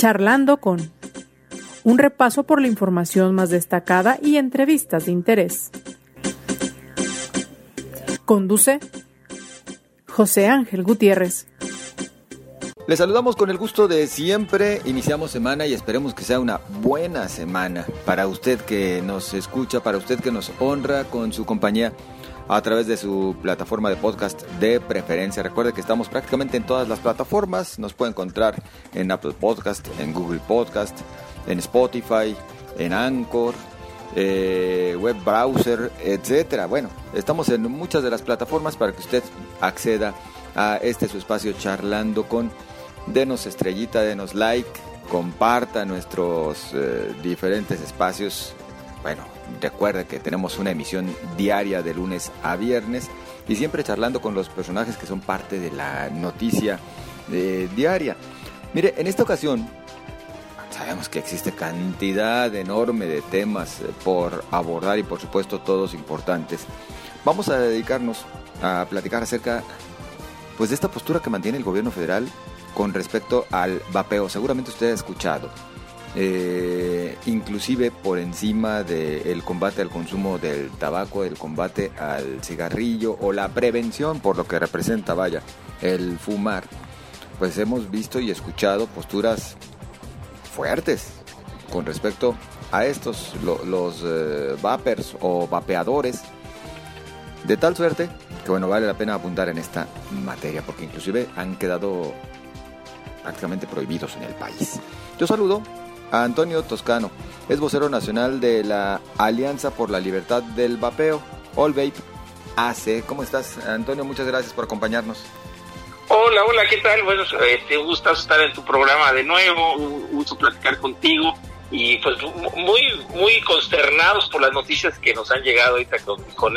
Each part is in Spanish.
Charlando con un repaso por la información más destacada y entrevistas de interés. Conduce José Ángel Gutiérrez. Les saludamos con el gusto de siempre. Iniciamos semana y esperemos que sea una buena semana para usted que nos escucha, para usted que nos honra con su compañía a través de su plataforma de podcast de preferencia. Recuerde que estamos prácticamente en todas las plataformas. Nos puede encontrar en Apple Podcast, en Google Podcast, en Spotify, en Anchor, eh, web browser, etcétera. Bueno, estamos en muchas de las plataformas para que usted acceda a este su espacio charlando con denos estrellita, denos like, comparta nuestros eh, diferentes espacios. Bueno, recuerde que tenemos una emisión diaria de lunes a viernes y siempre charlando con los personajes que son parte de la noticia eh, diaria. Mire, en esta ocasión sabemos que existe cantidad enorme de temas eh, por abordar y por supuesto todos importantes. Vamos a dedicarnos a platicar acerca pues de esta postura que mantiene el gobierno federal con respecto al vapeo. Seguramente usted ha escuchado. Eh, inclusive por encima del combate al consumo del tabaco, el combate al cigarrillo o la prevención por lo que representa, vaya, el fumar, pues hemos visto y escuchado posturas fuertes con respecto a estos, los eh, vapers o vapeadores, de tal suerte que bueno, vale la pena apuntar en esta materia, porque inclusive han quedado prácticamente prohibidos en el país. Yo saludo a Antonio Toscano, es vocero nacional de la Alianza por la Libertad del Vapeo, All Vape AC. ¿Cómo estás, Antonio? Muchas gracias por acompañarnos. Hola, hola, ¿qué tal? Bueno, eh, te gusta estar en tu programa de nuevo, un gusto platicar contigo y pues muy muy consternados por las noticias que nos han llegado ahorita con, con,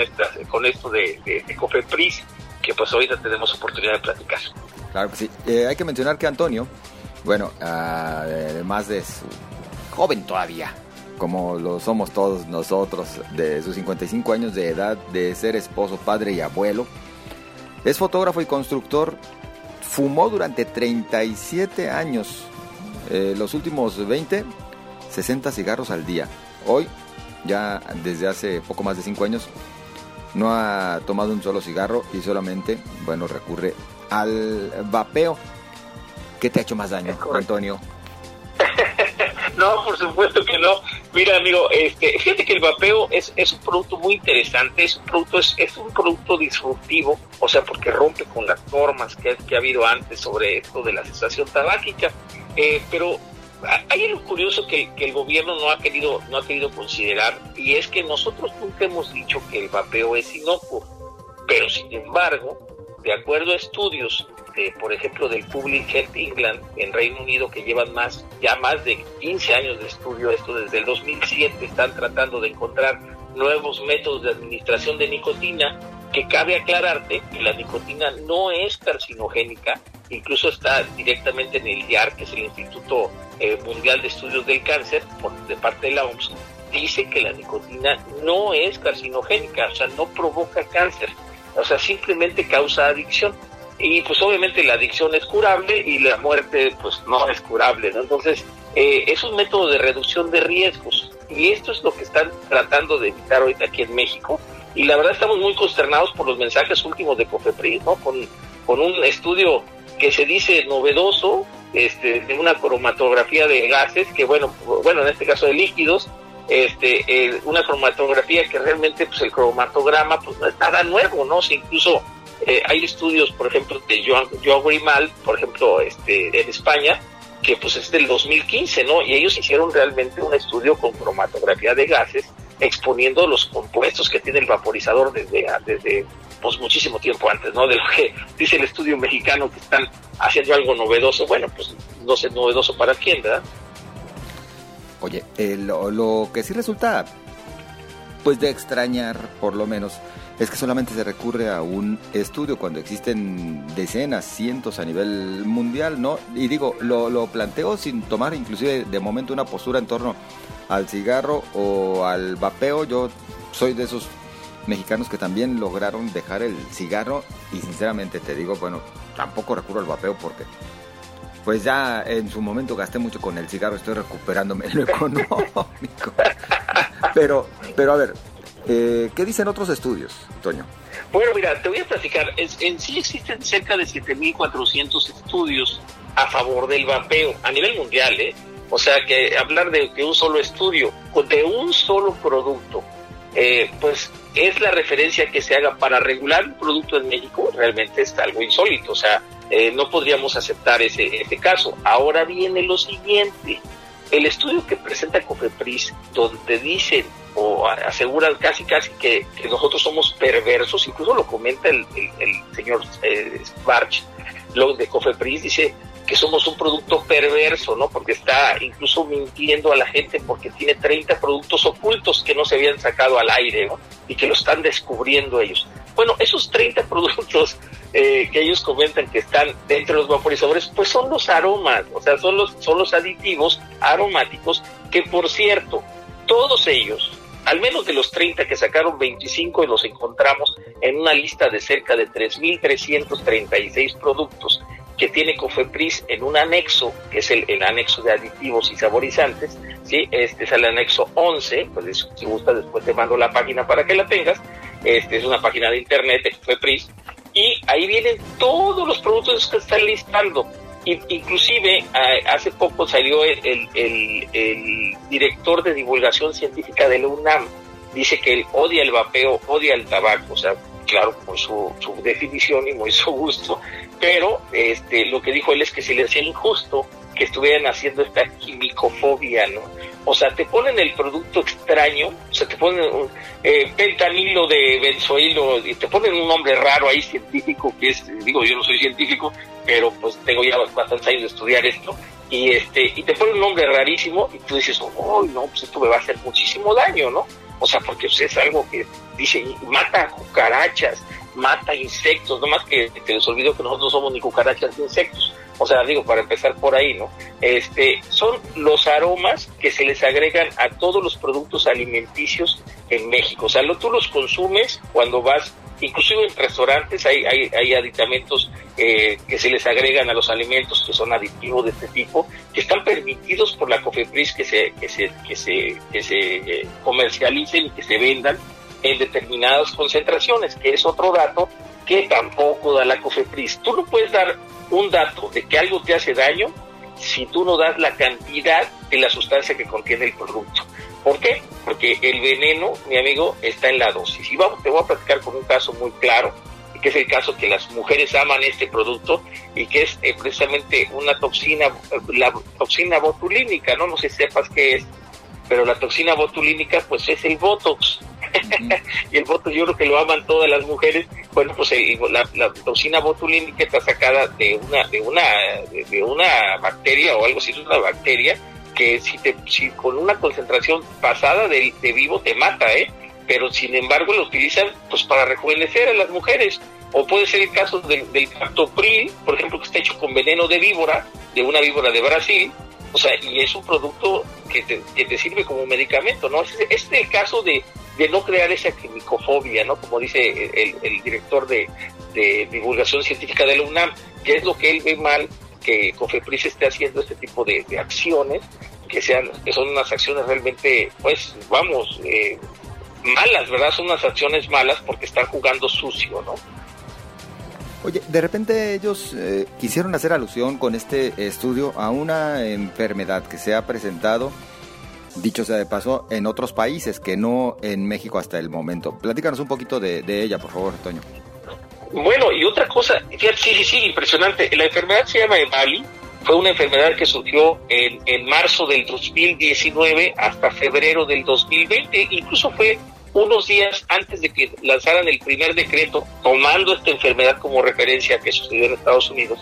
con esto de, de, Cofepris, que pues ahorita tenemos oportunidad de platicar. Claro que sí. Eh, hay que mencionar que Antonio, bueno, además de su joven todavía, como lo somos todos nosotros, de sus 55 años de edad, de ser esposo, padre y abuelo, es fotógrafo y constructor, fumó durante 37 años, eh, los últimos 20, 60 cigarros al día. Hoy, ya desde hace poco más de 5 años, no ha tomado un solo cigarro y solamente, bueno, recurre al vapeo. ¿Qué te ha hecho más daño, Antonio? No, por supuesto que no. Mira, amigo, este, fíjate que el vapeo es, es un producto muy interesante, es un producto, es, es un producto disruptivo, o sea, porque rompe con las normas que, que ha habido antes sobre esto de la cesación tabáquica. Eh, pero hay algo curioso que, que, el gobierno no ha querido no ha querido considerar y es que nosotros nunca hemos dicho que el vapeo es inocuo, pero sin embargo de acuerdo a estudios, de, por ejemplo, del Public Health England en Reino Unido, que llevan más, ya más de 15 años de estudio, esto desde el 2007, están tratando de encontrar nuevos métodos de administración de nicotina, que cabe aclararte que la nicotina no es carcinogénica, incluso está directamente en el IAR, que es el Instituto eh, Mundial de Estudios del Cáncer, de parte de la OMS, dice que la nicotina no es carcinogénica, o sea, no provoca cáncer o sea, simplemente causa adicción. Y pues obviamente la adicción es curable y la muerte pues no es curable. Entonces, eh, es un método de reducción de riesgos. Y esto es lo que están tratando de evitar ahorita aquí en México. Y la verdad estamos muy consternados por los mensajes últimos de COFEPRIS, ¿no? Con, con un estudio que se dice novedoso, este, de una cromatografía de gases, que bueno, bueno, en este caso de líquidos, este, eh, una cromatografía que realmente pues el cromatograma pues no es nada nuevo, ¿no? incluso eh, hay estudios, por ejemplo, de Joao Grimal, por ejemplo, este, en España, que pues es del 2015, ¿no? Y ellos hicieron realmente un estudio con cromatografía de gases, exponiendo los compuestos que tiene el vaporizador desde, desde pues muchísimo tiempo antes, ¿no? De lo que dice el estudio mexicano que están haciendo algo novedoso, bueno, pues no sé novedoso para quién, ¿verdad? Oye, eh, lo, que sí resulta, pues de extrañar, por lo menos, es que solamente se recurre a un estudio cuando existen decenas, cientos a nivel mundial, ¿no? Y digo, lo, lo planteo sin tomar inclusive de momento una postura en torno al cigarro o al vapeo. Yo soy de esos mexicanos que también lograron dejar el cigarro y sinceramente te digo, bueno, tampoco recurro al vapeo porque pues ya en su momento gasté mucho con el cigarro, estoy recuperándome lo económico. pero, pero a ver, eh, ¿qué dicen otros estudios, Toño? Bueno, mira, te voy a platicar. en sí existen cerca de 7.400 estudios a favor del vapeo a nivel mundial, ¿eh? O sea, que hablar de, de un solo estudio, de un solo producto, eh, pues es la referencia que se haga para regular un producto en México, realmente es algo insólito. O sea, eh, no podríamos aceptar ese, ese caso. Ahora viene lo siguiente. El estudio que presenta Cofepris, donde dicen o aseguran casi casi que, nosotros somos perversos, incluso lo comenta el, el, señor eh, lo de Cofepris, dice que somos un producto perverso, ¿no? Porque está incluso mintiendo a la gente porque tiene 30 productos ocultos que no se habían sacado al aire, ¿no? Y que lo están descubriendo ellos. Bueno, esos 30 productos eh, que ellos comentan que están dentro de los vaporizadores, pues son los aromas, o sea, son los, son los aditivos aromáticos que, por cierto, todos ellos, al menos de los 30 que sacaron 25 y los encontramos en una lista de cerca de 3.336 productos que tiene Cofepris en un anexo, que es el, anexo de aditivos y saborizantes, ¿sí? Este es el anexo 11, pues si gusta después te mando la página para que la tengas, este es una página de internet de Cofepris, y ahí vienen todos los productos que están listando. Inclusive hace poco salió el, el, director de divulgación científica de la UNAM, dice que él odia el vapeo, odia el tabaco, o sea, claro, por su, su definición y muy su gusto, pero este, lo que dijo él es que se le hacía injusto que estuvieran haciendo esta quimicofobia, ¿no? O sea, te ponen el producto extraño, o sea, te ponen eh, pentanilo de benzoilo y te ponen un nombre raro ahí científico que es, digo, yo no soy científico, pero pues tengo ya bastantes años de estudiar esto y este y te ponen un nombre rarísimo y tú dices, oh, no, pues esto me va a hacer muchísimo daño, ¿no? O sea, porque pues, es algo que dice mata cucarachas, mata insectos, no más que te les olvido que nosotros somos ni cucarachas ni insectos. O sea, digo, para empezar por ahí, ¿no? Este, son los aromas que se les agregan a todos los productos alimenticios en México. O sea, lo, tú los consumes cuando vas, inclusive en restaurantes hay, hay, hay aditamentos eh, que se les agregan a los alimentos que son aditivos de este tipo, que están permitidos por la COFEPRIS que se, que se, que se, que se eh, comercialicen y que se vendan en determinadas concentraciones, que es otro dato que tampoco da la COFEPRIS. Tú no puedes dar un dato de que algo te hace daño si tú no das la cantidad de la sustancia que contiene el producto. ¿Por qué? Porque el veneno, mi amigo, está en la dosis. Y vamos, te voy a platicar con un caso muy claro, que es el caso que las mujeres aman este producto y que es eh, precisamente una toxina, la toxina botulínica, ¿no? No sé si sepas qué es, pero la toxina botulínica pues es el Botox. y el Botox yo creo que lo aman todas las mujeres. Bueno, pues la, toxina botulínica está sacada de una de una de, una bacteria o algo así, es una bacteria que si te si con una concentración pasada de, vivo te mata, ¿eh? Pero sin embargo lo utilizan pues para rejuvenecer a las mujeres. O puede ser el caso del, del captopril, por ejemplo, que está hecho con veneno de víbora, de una víbora de Brasil, o sea, y es un producto que te, que te sirve como medicamento, ¿no? Este caso de, de no crear esa quimicofobia, ¿no? Como dice el, el director de, divulgación científica de la UNAM, que es lo que él ve mal que Cofepris esté haciendo este tipo de, de acciones, que sean, que son unas acciones realmente, pues, vamos, eh, malas, ¿verdad? Son unas acciones malas porque están jugando sucio, ¿no? Oye, de repente ellos eh, quisieron hacer alusión con este estudio a una enfermedad que se ha presentado, dicho sea de paso, en otros países que no en México hasta el momento. Platícanos un poquito de, ella, por favor, Toño. Bueno, y otra cosa, sí, sí, sí, impresionante. La enfermedad se llama EMALI, fue una enfermedad que surgió en, en marzo del 2019 hasta febrero del 2020, incluso fue unos días antes de que lanzaran el primer decreto, tomando esta enfermedad como referencia que sucedió en Estados Unidos,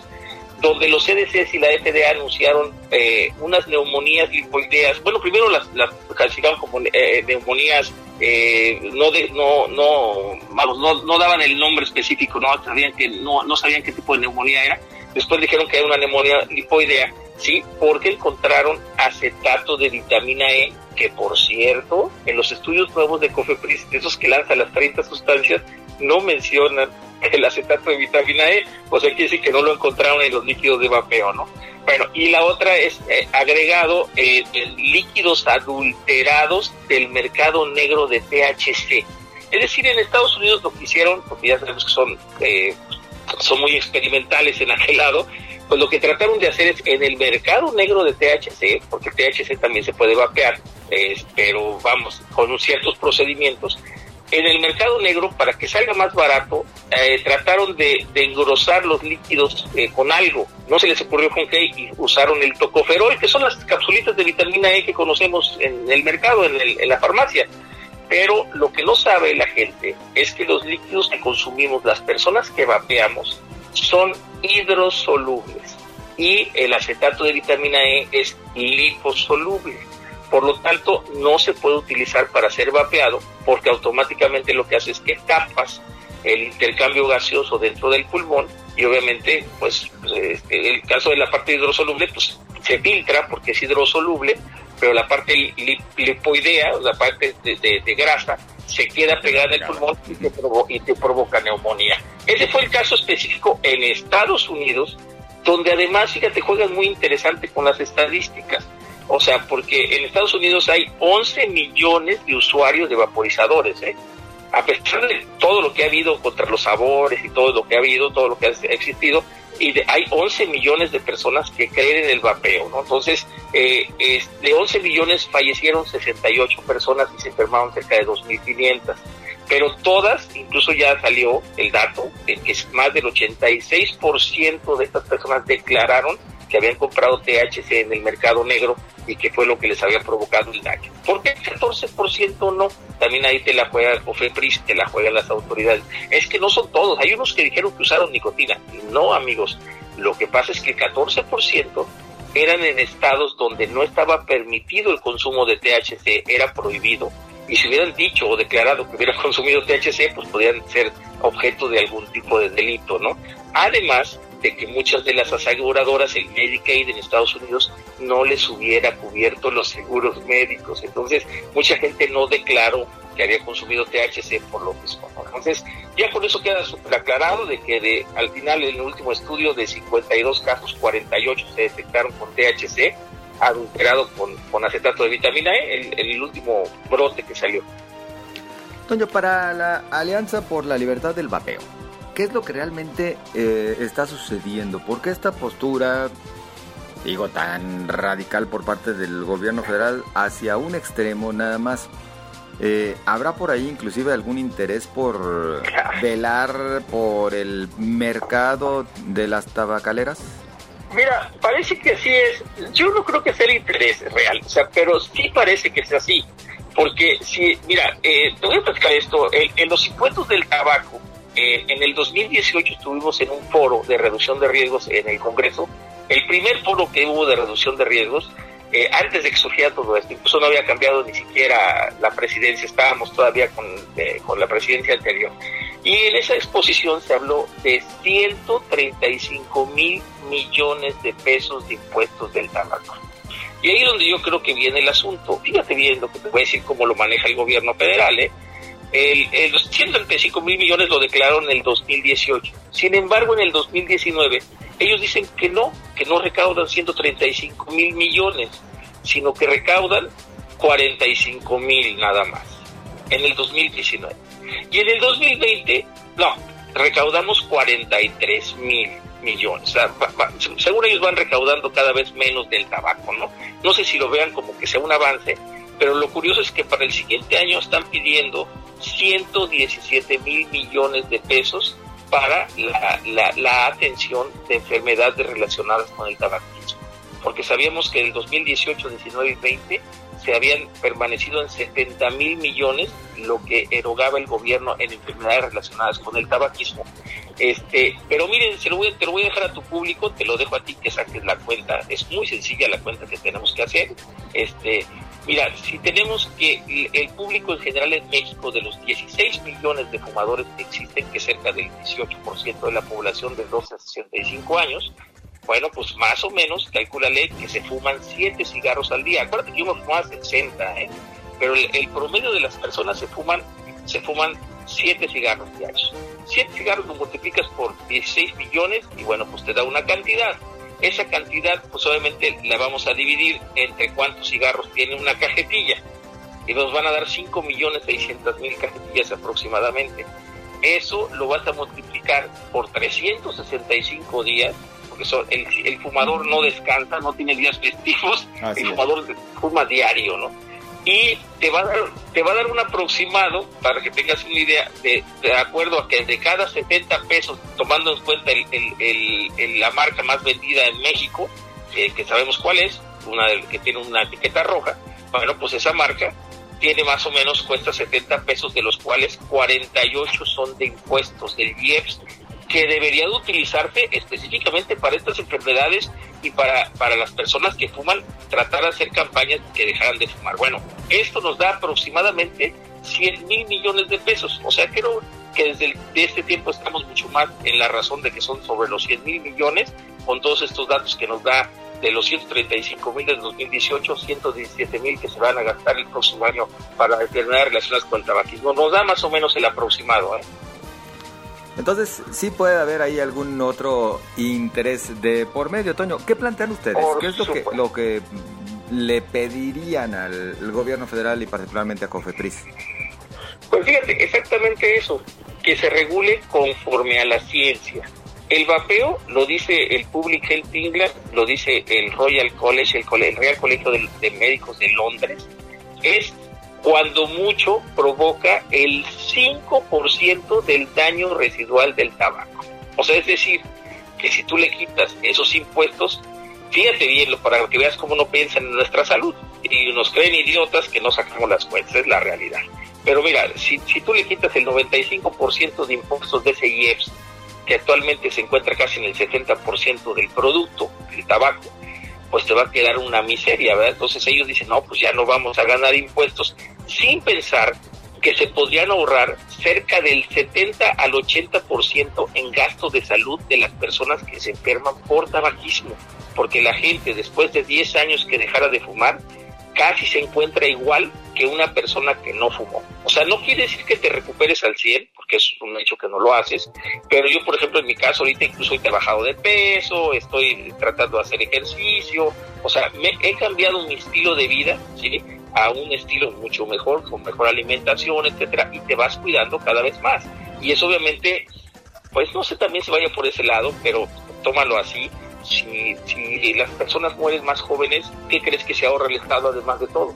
donde los CDC y la FDA anunciaron eh, unas neumonías lipoideas. Bueno, primero las, las calificaban como eh, neumonías, eh, no, de, no, no, vamos, no, no, daban el nombre específico, no sabían, que, no, no sabían qué tipo de neumonía era. Después dijeron que era una neumonía lipoidea, ¿sí? Porque encontraron acetato de vitamina E que por cierto, en los estudios nuevos de Cofepris, esos que lanzan las 30 sustancias, no mencionan el acetato de vitamina E, o sea, quiere decir que no lo encontraron en los líquidos de vapeo, ¿no? Bueno, y la otra es eh, agregado eh, líquidos adulterados del mercado negro de THC. Es decir, en Estados Unidos lo que hicieron, porque ya sabemos que son, eh, son muy experimentales en aquel lado, pues lo que trataron de hacer es en el mercado negro de THC, porque THC también se puede vapear, pero vamos, con ciertos procedimientos, en el mercado negro, para que salga más barato, eh, trataron de, engrosar los líquidos eh, con algo. No se les ocurrió con qué y usaron el tocoferol, que son las capsulitas de vitamina E que conocemos en el mercado, en, en la farmacia. Pero lo que no sabe la gente es que los líquidos que consumimos las personas que vapeamos son hidrosolubles y el acetato de vitamina E es liposoluble. Por lo tanto, no se puede utilizar para ser vapeado porque automáticamente lo que hace es que tapas el intercambio gaseoso dentro del pulmón y obviamente, pues, este, el caso de la parte hidrosoluble, pues se filtra porque es hidrosoluble, pero la parte lipoidea, la parte de, grasa, se queda pegada en el pulmón y te, y te provoca neumonía. Ese fue el caso específico en Estados Unidos, donde además, fíjate, juegan muy interesante con las estadísticas. O sea, porque en Estados Unidos hay 11 millones de usuarios de vaporizadores, ¿eh? A pesar de todo lo que ha habido contra los sabores y todo lo que ha habido, todo lo que ha existido, y hay 11 millones de personas que creen en el vapeo, ¿no? Entonces, eh, de 11 millones fallecieron 68 personas y se enfermaron cerca de 2.500. Pero todas, incluso ya salió el dato, de que más del 86% de estas personas declararon que habían comprado THC en el mercado negro y que fue lo que les había provocado el daño. ¿Por qué el 14% no? También ahí te la juega COFEPRIS, te la juegan las autoridades. Es que no son todos, hay unos que dijeron que usaron nicotina. No, amigos, lo que pasa es que el 14% eran en estados donde no estaba permitido el consumo de THC, era prohibido. Y si hubieran dicho o declarado que hubieran consumido THC, pues podrían ser objeto de algún tipo de delito, ¿no? Además, de que muchas de las aseguradoras, el Medicaid en Estados Unidos, no les hubiera cubierto los seguros médicos. Entonces, mucha gente no declaró que había consumido THC por lo mismo. Entonces, ya con eso queda súper aclarado de que de, al final, en el último estudio de 52 casos, 48 se detectaron con THC adulterado con, con acetato de vitamina E, el, el último brote que salió. Toño, para la Alianza por la Libertad del Vapeo, ¿Qué es lo que realmente eh, está sucediendo? ¿Por qué esta postura, digo, tan radical por parte del gobierno federal hacia un extremo nada más? Eh, ¿Habrá por ahí inclusive algún interés por velar por el mercado de las tabacaleras? Mira, parece que así es. Yo no creo que sea el interés real, o sea, pero sí parece que es así. Porque si, mira, eh, te voy a platicar esto, en los impuestos del tabaco, eh, en el 2018 estuvimos en un foro de reducción de riesgos en el Congreso, el primer foro que hubo de reducción de riesgos, eh, antes de que surgiera todo esto, incluso no había cambiado ni siquiera la presidencia, estábamos todavía con, eh, con la presidencia anterior. Y en esa exposición se habló de 135 mil millones de pesos de impuestos del tabaco. Y ahí es donde yo creo que viene el asunto. Fíjate bien lo que te voy a decir, cómo lo maneja el gobierno federal, ¿eh? El, los 135 mil millones lo declararon en el 2018. Sin embargo, en el 2019, ellos dicen que no, que no recaudan 135 mil millones, sino que recaudan 45 mil nada más en el 2019. Y en el 2020, no, recaudamos 43 mil millones. O según ellos van recaudando cada vez menos del tabaco, ¿no? No sé si lo vean como que sea un avance, pero lo curioso es que para el siguiente año están pidiendo 117 mil millones de pesos para la, atención de enfermedades relacionadas con el tabaquismo. Porque sabíamos que en el 2018, 19 y 20 se habían permanecido en 70 mil millones lo que erogaba el gobierno en enfermedades relacionadas con el tabaquismo. Este, pero miren, se lo voy, te lo voy a dejar a tu público, te lo dejo a ti que saques la cuenta. Es muy sencilla la cuenta que tenemos que hacer. Este, Mira, si tenemos que el público en general en México, de los 16 millones de fumadores que existen, que cerca del 18% de la población de 12 a 65 años, bueno, pues más o menos, calcúlale que se fuman 7 cigarros al día. Acuérdate que uno fuma 60, ¿eh? Pero el, promedio de las personas se fuman, se fuman 7 cigarros diarios. 7 cigarros lo multiplicas por 16 millones y bueno, pues te da una cantidad. Esa cantidad pues obviamente la vamos a dividir entre cuántos cigarros tiene una cajetilla y nos van a dar 5 millones 600 mil cajetillas aproximadamente. Eso lo vas a multiplicar por 365 días, porque son, el, fumador no descansa, no tiene días festivos, el fumador fuma diario, ¿no? Y te va a dar, te va a dar un aproximado, para que tengas una idea, de, de acuerdo a que de cada 70 pesos, tomando en cuenta el, la marca más vendida en México, eh, que sabemos cuál es, una que tiene una etiqueta roja, bueno, pues esa marca tiene más o menos, cuesta 70 pesos, de los cuales 48 son de impuestos del IEPS, que debería de utilizarse específicamente para estas enfermedades y para, para las personas que fuman, tratar de hacer campañas que dejaran de fumar. Bueno, esto nos da aproximadamente 100 mil millones de pesos. O sea, creo que desde este tiempo estamos mucho más en la razón de que son sobre los 100 mil millones, con todos estos datos que nos da de los 135 mil del 2018, 117 mil que se van a gastar el próximo año para determinar relaciones con el tabaquismo. Nos da más o menos el aproximado. ¿eh? Entonces, sí puede haber ahí algún otro interés de por medio, Toño. ¿Qué plantean ustedes? ¿Qué es lo que, lo que le pedirían al gobierno federal y particularmente a COFEPRIS? Pues fíjate, exactamente eso, que se regule conforme a la ciencia. El vapeo lo dice el Public Health England, lo dice el Royal College, el, Real Colegio de, Médicos de Londres, es cuando mucho provoca el 5% del daño residual del tabaco. O sea, es decir, que si tú le quitas esos impuestos, fíjate bien para que veas cómo no piensan en nuestra salud y nos creen idiotas que no sacamos las cuentas, es la realidad. Pero mira, si, si tú le quitas el 95% de impuestos de ese IEPS, que actualmente se encuentra casi en el 70% del producto, del tabaco, pues te va a quedar una miseria, ¿verdad? Entonces ellos dicen, no, pues ya no vamos a ganar impuestos, sin pensar que se podrían ahorrar cerca del 70 al 80% en gastos de salud de las personas que se enferman por tabaquismo, porque la gente después de 10 años que dejara de fumar, casi se encuentra igual que una persona que no fumó. O sea, no quiere decir que te recuperes al 100, porque es un hecho que no lo haces, pero yo, por ejemplo, en mi caso, ahorita incluso he bajado de peso, estoy tratando de hacer ejercicio, o sea, me, he cambiado mi estilo de vida, ¿sí? A un estilo mucho mejor, con mejor alimentación, etcétera, y te vas cuidando cada vez más. Y eso obviamente, pues no sé también si vaya por ese lado, pero tómalo así, si, si las personas mueren más jóvenes, ¿qué crees que se ahorra el Estado además de todo?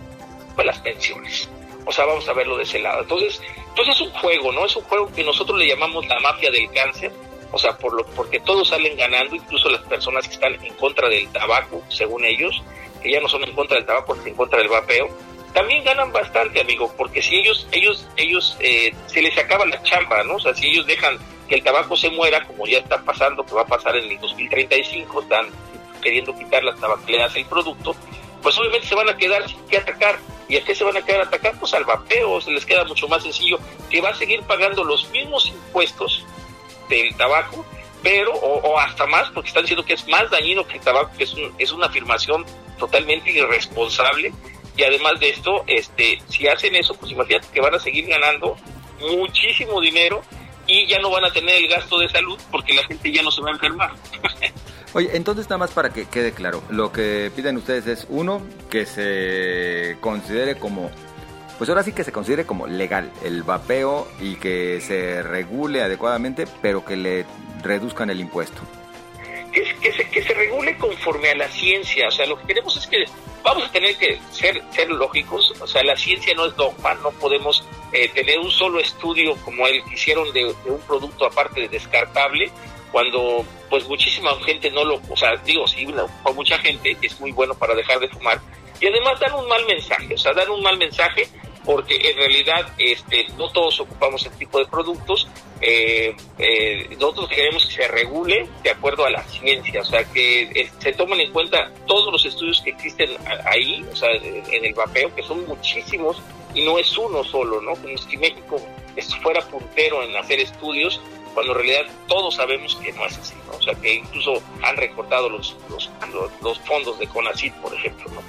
Las pensiones. O sea, vamos a verlo de ese lado. Entonces, entonces es un juego, ¿no? Es un juego que nosotros le llamamos la mafia del cáncer. O sea, por lo, porque todos salen ganando, incluso las personas que están en contra del tabaco, según ellos, que ya no son en contra del tabaco, sino en contra del vapeo, también ganan bastante, amigo, porque si ellos, ellos, ellos, eh, se les acaba la chamba, ¿no? O sea, si ellos dejan que el tabaco se muera, como ya está pasando, que va a pasar en el 2035, están queriendo quitar las tabacaleras del producto, pues obviamente se van a quedar sin qué atacar. ¿Y a qué se van a quedar atacar? Pues al vapeo, se les queda mucho más sencillo, que va a seguir pagando los mismos impuestos del tabaco, pero, o, hasta más, porque están diciendo que es más dañino que el tabaco, que es, es una afirmación totalmente irresponsable. Y además de esto, este, si hacen eso, pues imagínate que van a seguir ganando muchísimo dinero y ya no van a tener el gasto de salud porque la gente ya no se va a enfermar. Oye, entonces nada más para que quede claro, lo que piden ustedes es uno, que se considere como, pues ahora sí que se considere como legal el vapeo y que se regule adecuadamente, pero que le reduzcan el impuesto. Que, se, que se regule conforme a la ciencia, o sea, lo que queremos es que vamos a tener que ser, ser lógicos, o sea, la ciencia no es dogma, no podemos eh, tener un solo estudio como el que hicieron de, un producto aparte de descartable, cuando pues muchísima gente no lo, o sea, digo, sí, para mucha gente es muy bueno para dejar de fumar, y además dan un mal mensaje, o sea, dan un mal mensaje porque en realidad este, no todos ocupamos este tipo de productos. Eh, eh, nosotros queremos que se regule de acuerdo a la ciencia, o sea, que eh, se tomen en cuenta todos los estudios que existen ahí, o sea, en el vapeo, que son muchísimos y no es uno solo, ¿no? Como si México fuera puntero en hacer estudios, cuando en realidad todos sabemos que no es así, ¿no? O sea, que incluso han recortado los, los, fondos de CONACYT, por ejemplo, ¿no?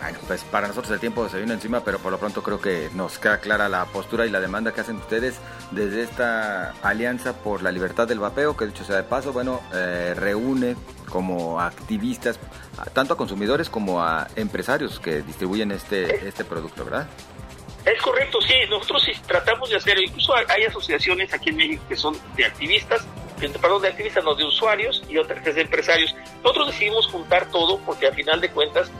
Bueno, pues para nosotros el tiempo se vino encima, pero por lo pronto creo que nos queda clara la postura y la demanda que hacen ustedes desde esta alianza por la libertad del vapeo, que dicho sea de paso, bueno, eh, reúne como activistas tanto a consumidores como a empresarios que distribuyen este, este producto, ¿verdad? Es correcto, sí, nosotros sí tratamos de hacer, incluso hay asociaciones aquí en México que son de activistas, perdón, de activistas, no de usuarios y otras que de empresarios. Nosotros decidimos juntar todo porque al final de cuentas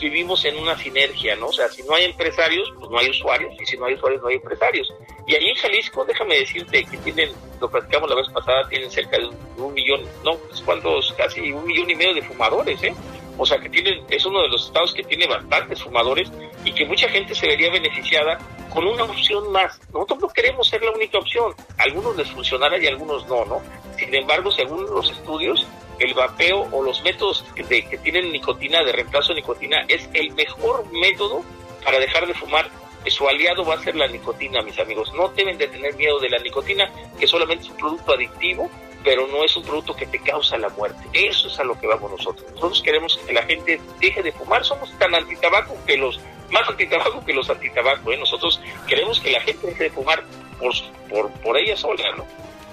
vivimos en una sinergia, ¿no? O sea, si no hay empresarios, pues no hay usuarios, y si no hay usuarios, no hay empresarios. Y ahí en Jalisco, déjame decirte que tienen, lo platicamos la vez pasada, tienen cerca de un, millón, no, pues cuántos, casi un millón y medio de fumadores, ¿eh? O sea, que tienen, es uno de los estados que tiene bastantes fumadores y que mucha gente se vería beneficiada con una opción más. Nosotros no queremos ser la única opción. algunos les funcionará y algunos no, ¿no? Sin embargo, según los estudios, el vapeo o los métodos que, que tienen nicotina, de reemplazo de nicotina, es el mejor método para dejar de fumar. Su aliado va a ser la nicotina, mis amigos. No deben de tener miedo de la nicotina, que solamente es un producto adictivo, pero no es un producto que te causa la muerte. Eso es a lo que vamos nosotros. Nosotros queremos que la gente deje de fumar. Somos tan antitabaco que los, más antitabaco que los antitabaco. ¿eh? Nosotros queremos que la gente deje de fumar por, por, por ella sola.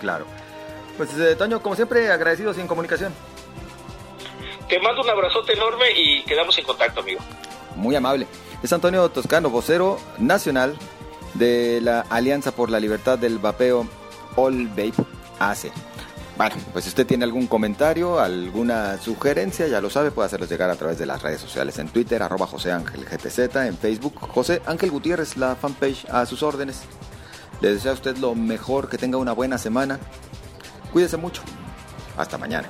Claro. Pues eh, Toño, como siempre, agradecidos en comunicación. Te mando un abrazote enorme y quedamos en contacto, amigo. Muy amable. Es Antonio Toscano, vocero nacional de la Alianza por la Libertad del Vapeo All Vape AC. Bueno, pues si usted tiene algún comentario, alguna sugerencia, ya lo sabe, puede hacerlos llegar a través de las redes sociales en Twitter, arroba José Ángel GTZ, en Facebook, José Ángel Gutiérrez, la fanpage a sus órdenes. Le deseo a usted lo mejor, que tenga una buena semana Cuídese mucho. Hasta mañana.